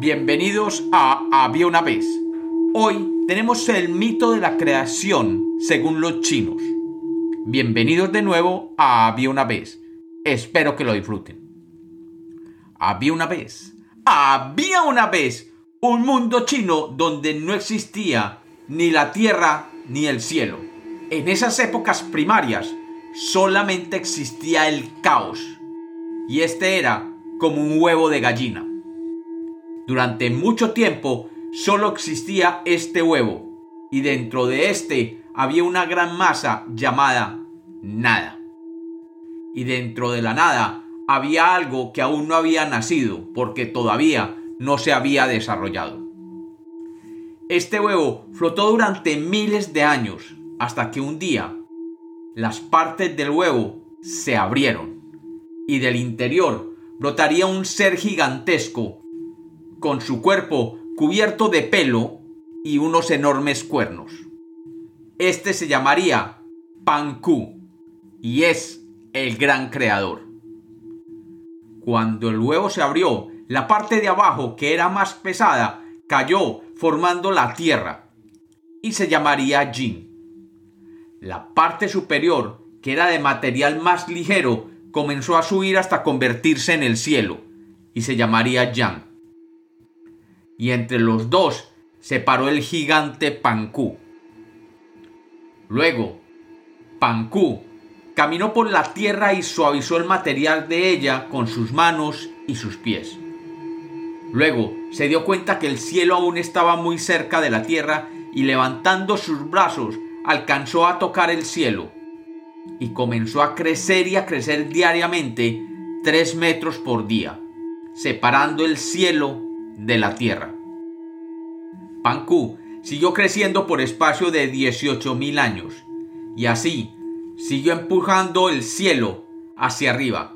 Bienvenidos a Había una vez. Hoy tenemos el mito de la creación según los chinos. Bienvenidos de nuevo a Había una vez. Espero que lo disfruten. Había una vez. Había una vez un mundo chino donde no existía ni la tierra ni el cielo. En esas épocas primarias solamente existía el caos. Y este era como un huevo de gallina. Durante mucho tiempo solo existía este huevo y dentro de este había una gran masa llamada nada. Y dentro de la nada había algo que aún no había nacido porque todavía no se había desarrollado. Este huevo flotó durante miles de años hasta que un día las partes del huevo se abrieron y del interior brotaría un ser gigantesco con su cuerpo cubierto de pelo y unos enormes cuernos. Este se llamaría Panku y es el gran creador. Cuando el huevo se abrió, la parte de abajo, que era más pesada, cayó formando la tierra y se llamaría Jin. La parte superior, que era de material más ligero, comenzó a subir hasta convertirse en el cielo y se llamaría Yang y entre los dos se paró el gigante Pancú. Luego, Pancú caminó por la tierra y suavizó el material de ella con sus manos y sus pies. Luego se dio cuenta que el cielo aún estaba muy cerca de la tierra y levantando sus brazos alcanzó a tocar el cielo y comenzó a crecer y a crecer diariamente tres metros por día, separando el cielo de la tierra. Pancú siguió creciendo por espacio de 18.000 años y así siguió empujando el cielo hacia arriba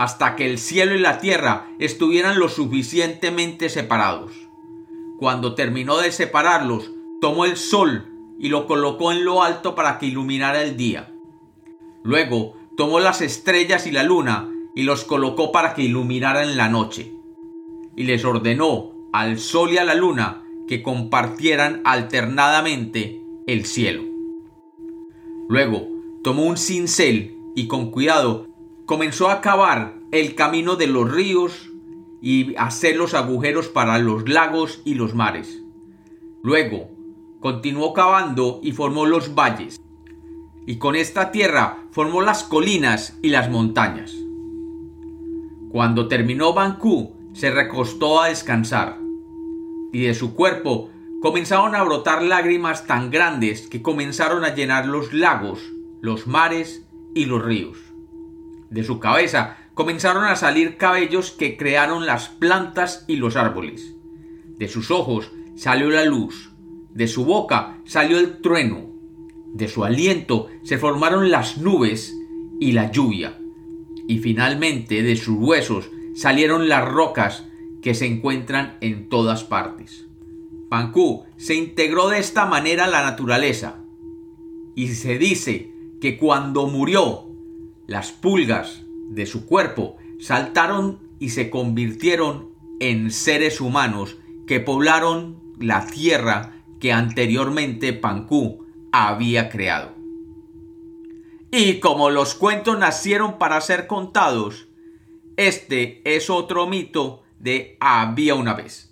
hasta que el cielo y la tierra estuvieran lo suficientemente separados. Cuando terminó de separarlos, tomó el sol y lo colocó en lo alto para que iluminara el día. Luego tomó las estrellas y la luna y los colocó para que iluminaran la noche. Y les ordenó al sol y a la luna que compartieran alternadamente el cielo. Luego tomó un cincel y con cuidado comenzó a cavar el camino de los ríos y hacer los agujeros para los lagos y los mares. Luego continuó cavando y formó los valles. Y con esta tierra formó las colinas y las montañas. Cuando terminó Bancú, se recostó a descansar y de su cuerpo comenzaron a brotar lágrimas tan grandes que comenzaron a llenar los lagos, los mares y los ríos. De su cabeza comenzaron a salir cabellos que crearon las plantas y los árboles. De sus ojos salió la luz, de su boca salió el trueno, de su aliento se formaron las nubes y la lluvia, y finalmente de sus huesos salieron las rocas que se encuentran en todas partes. Pancú se integró de esta manera a la naturaleza y se dice que cuando murió, las pulgas de su cuerpo saltaron y se convirtieron en seres humanos que poblaron la tierra que anteriormente Pancú había creado. Y como los cuentos nacieron para ser contados, este es otro mito de había una vez.